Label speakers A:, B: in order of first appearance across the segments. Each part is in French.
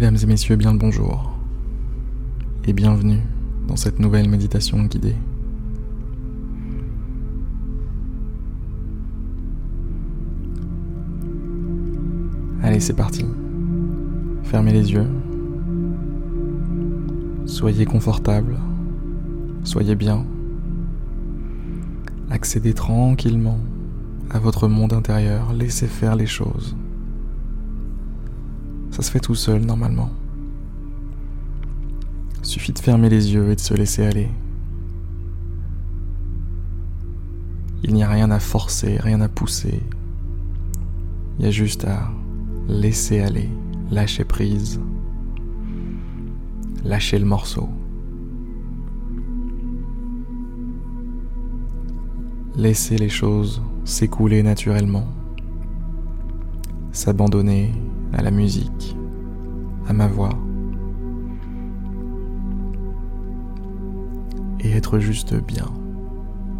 A: Mesdames et messieurs, bien le bonjour et bienvenue dans cette nouvelle méditation guidée. Allez, c'est parti. Fermez les yeux. Soyez confortable. Soyez bien. Accédez tranquillement à votre monde intérieur. Laissez faire les choses. Ça se fait tout seul normalement. Suffit de fermer les yeux et de se laisser aller. Il n'y a rien à forcer, rien à pousser. Il y a juste à laisser aller, lâcher prise, lâcher le morceau. Laisser les choses s'écouler naturellement, s'abandonner à la musique, à ma voix, et être juste bien,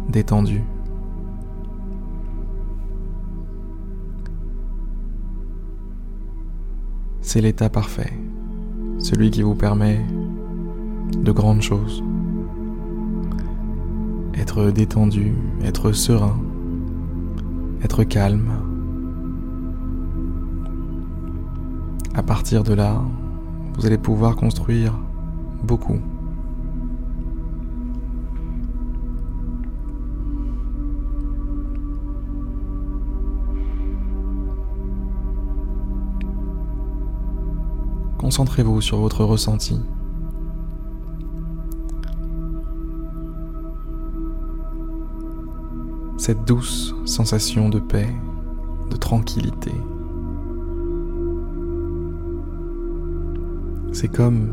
A: détendu. C'est l'état parfait, celui qui vous permet de grandes choses. Être détendu, être serein, être calme, À partir de là, vous allez pouvoir construire beaucoup. Concentrez-vous sur votre ressenti. Cette douce sensation de paix, de tranquillité. C'est comme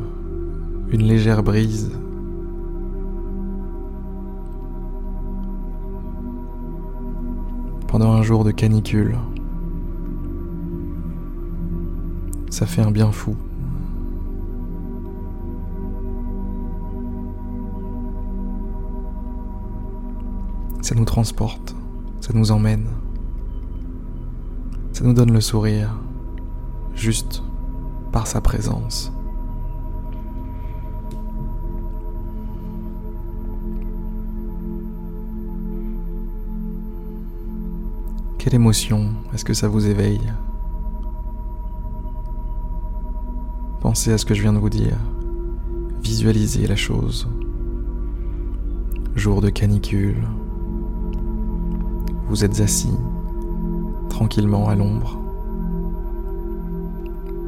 A: une légère brise. Pendant un jour de canicule, ça fait un bien fou. Ça nous transporte, ça nous emmène, ça nous donne le sourire, juste par sa présence. Quelle émotion est-ce que ça vous éveille? Pensez à ce que je viens de vous dire. Visualisez la chose. Jour de canicule. Vous êtes assis, tranquillement à l'ombre.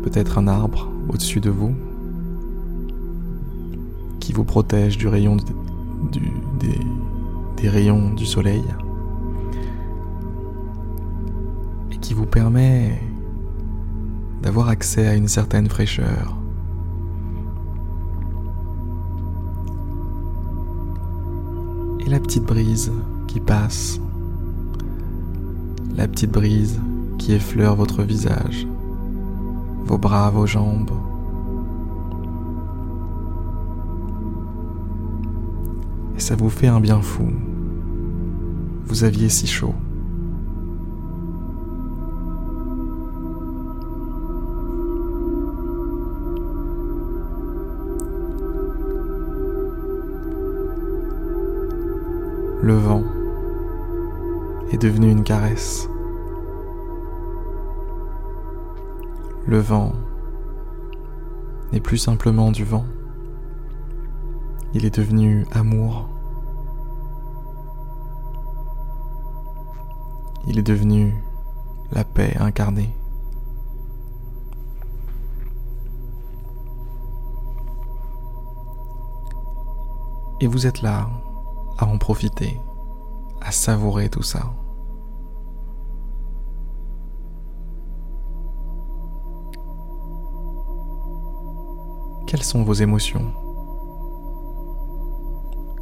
A: Peut-être un arbre au-dessus de vous qui vous protège des rayons du soleil. Qui vous permet d'avoir accès à une certaine fraîcheur. Et la petite brise qui passe, la petite brise qui effleure votre visage, vos bras, vos jambes. Et ça vous fait un bien fou. Vous aviez si chaud. Le vent est devenu une caresse. Le vent n'est plus simplement du vent, il est devenu amour. Il est devenu la paix incarnée. Et vous êtes là, à en profiter, à savourer tout ça. Quelles sont vos émotions?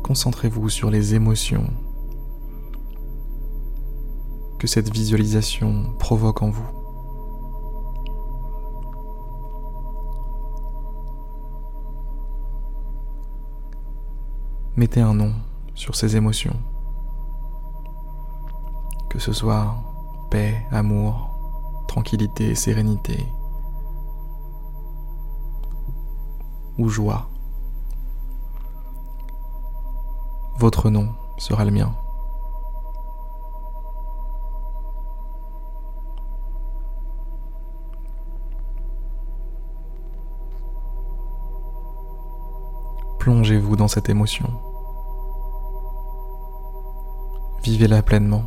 A: Concentrez-vous sur les émotions que cette visualisation provoque en vous. Mettez un nom sur ces émotions. Que ce soit paix, amour, tranquillité, sérénité, ou joie. Votre nom sera le mien. Plongez-vous dans cette émotion. Vivez-la pleinement.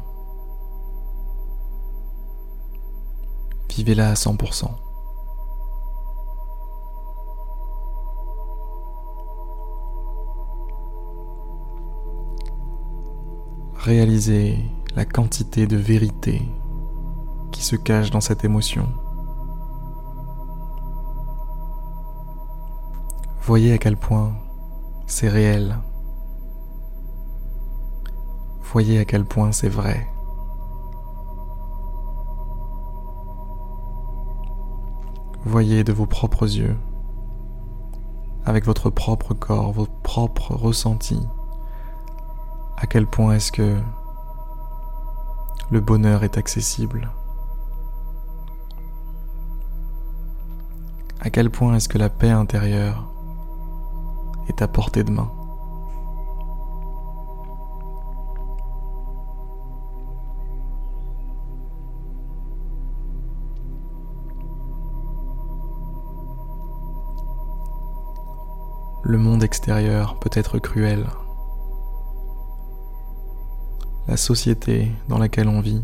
A: Vivez-la à 100%. Réalisez la quantité de vérité qui se cache dans cette émotion. Voyez à quel point c'est réel. Voyez à quel point c'est vrai. Voyez de vos propres yeux, avec votre propre corps, vos propres ressentis, à quel point est-ce que le bonheur est accessible. À quel point est-ce que la paix intérieure est à portée de main. Le monde extérieur peut être cruel. La société dans laquelle on vit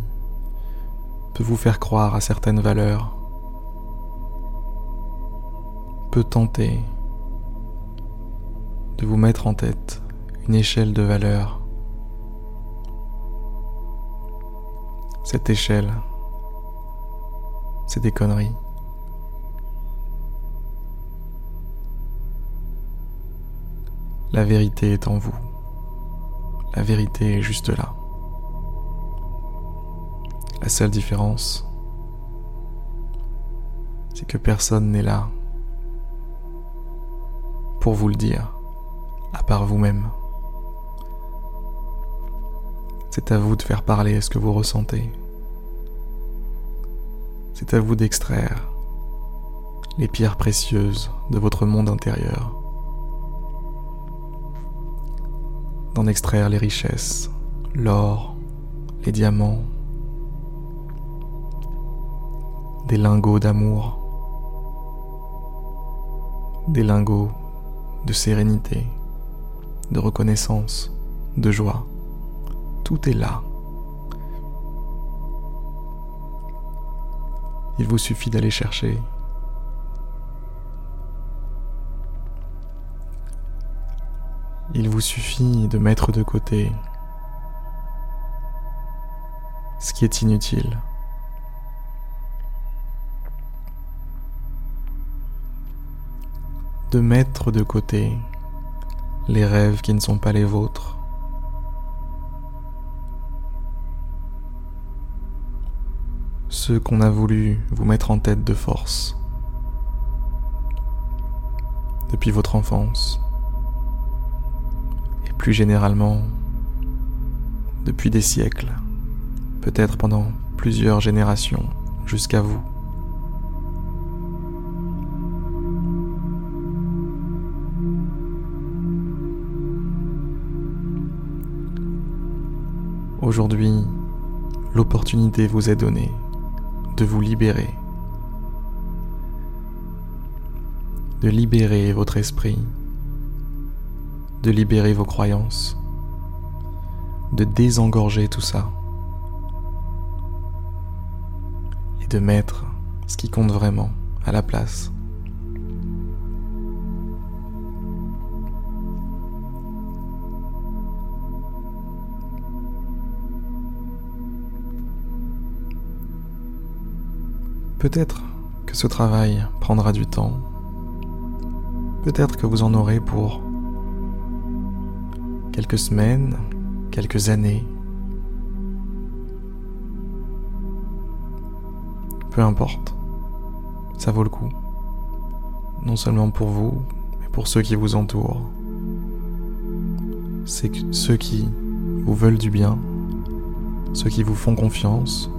A: peut vous faire croire à certaines valeurs, peut tenter de vous mettre en tête une échelle de valeur. Cette échelle, c'est des conneries. La vérité est en vous. La vérité est juste là. La seule différence, c'est que personne n'est là pour vous le dire à part vous-même. C'est à vous de faire parler ce que vous ressentez. C'est à vous d'extraire les pierres précieuses de votre monde intérieur, extraire les richesses, l'or, les diamants, des lingots d'amour, des lingots de sérénité de reconnaissance, de joie. Tout est là. Il vous suffit d'aller chercher. Il vous suffit de mettre de côté ce qui est inutile. De mettre de côté les rêves qui ne sont pas les vôtres. Ceux qu'on a voulu vous mettre en tête de force depuis votre enfance plus généralement depuis des siècles, peut-être pendant plusieurs générations jusqu'à vous. Aujourd'hui, l'opportunité vous est donnée de vous libérer, de libérer votre esprit, de libérer vos croyances, de désengorger tout ça et de mettre ce qui compte vraiment à la place. Peut-être que ce travail prendra du temps. Peut-être que vous en aurez pour quelques semaines, quelques années. Peu importe, ça vaut le coup. Non seulement pour vous, mais pour ceux qui vous entourent. C'est ceux qui vous veulent du bien, ceux qui vous font confiance,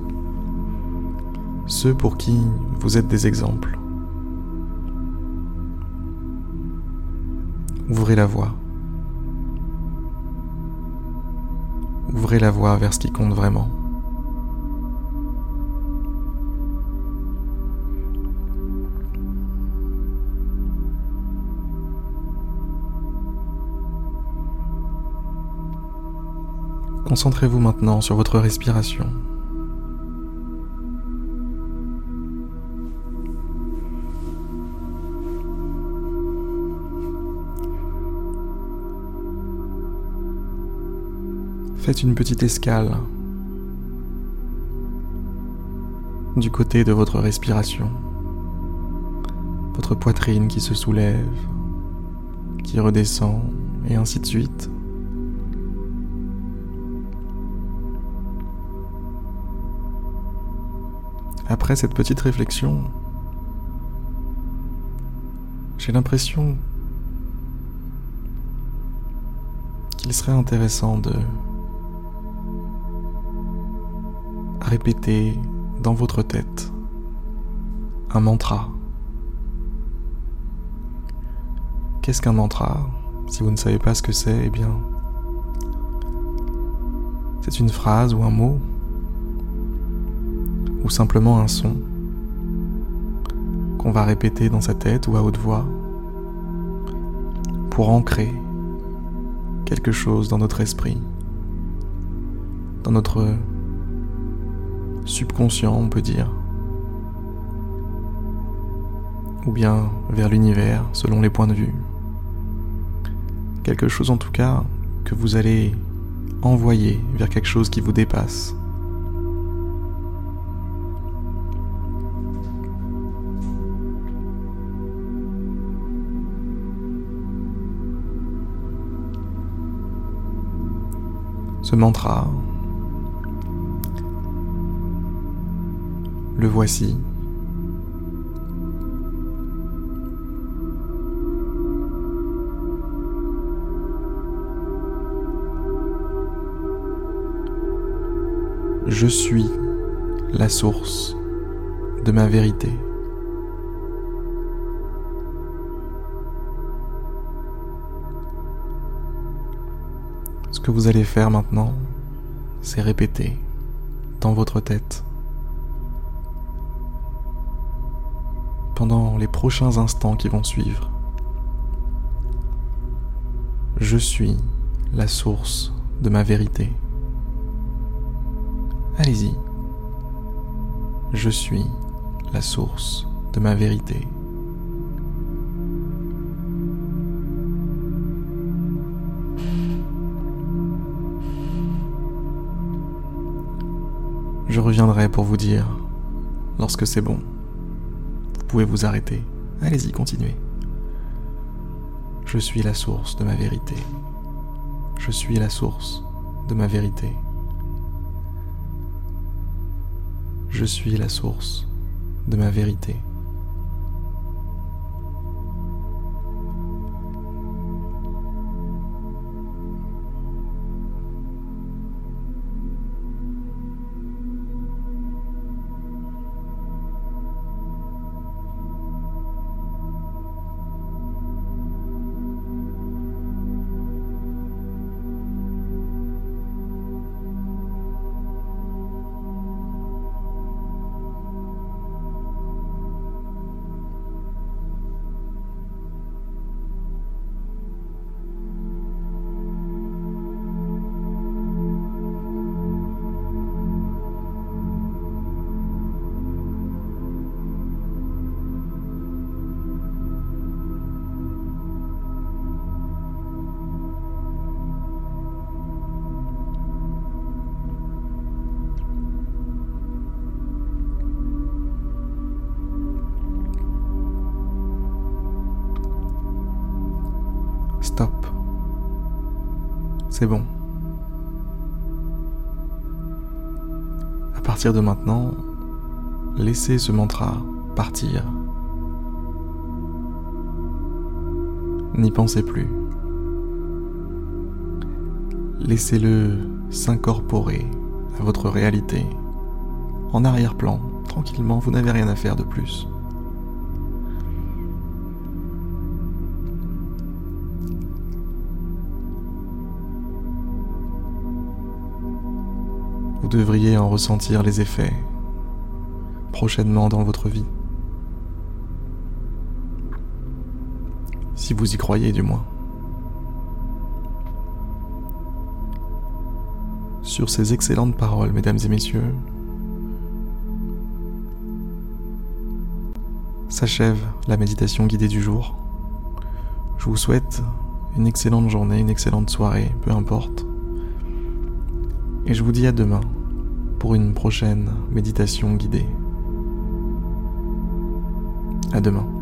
A: ceux pour qui vous êtes des exemples. Ouvrez la voie. Ouvrez la voie vers ce qui compte vraiment. Concentrez-vous maintenant sur votre respiration. Faites une petite escale du côté de votre respiration. Votre poitrine qui se soulève, qui redescend, et ainsi de suite. Après cette petite réflexion, j'ai l'impression qu'il serait intéressant de répéter dans votre tête un mantra. Qu'est-ce qu'un mantra? Si vous ne savez pas ce que c'est, eh bien, c'est une phrase ou un mot ou simplement un son qu'on va répéter dans sa tête ou à haute voix pour ancrer quelque chose dans notre esprit, dans notre subconscient, on peut dire, ou bien vers l'univers, selon les points de vue. Quelque chose en tout cas que vous allez envoyer vers quelque chose qui vous dépasse. Ce mantra, Le voici. Je suis la source de ma vérité. Ce que vous allez faire maintenant, c'est répéter dans votre tête pendant les prochains instants qui vont suivre. Je suis la source de ma vérité. Allez-y. Je suis la source de ma vérité. Je reviendrai pour vous dire lorsque c'est bon pouvez vous arrêter. Allez-y, continuez. Je suis la source de ma vérité. Je suis la source de ma vérité. Je suis la source de ma vérité. C'est bon. À partir de maintenant, laissez ce mantra partir. N'y pensez plus. Laissez-le s'incorporer à votre réalité. En arrière-plan, tranquillement, vous n'avez rien à faire de plus. Vous devriez en ressentir les effets prochainement dans votre vie. Si vous y croyez du moins. Sur ces excellentes paroles, mesdames et messieurs, s'achève la méditation guidée du jour. Je vous souhaite une excellente journée, une excellente soirée, peu importe. Et je vous dis à demain pour une prochaine méditation guidée. À demain.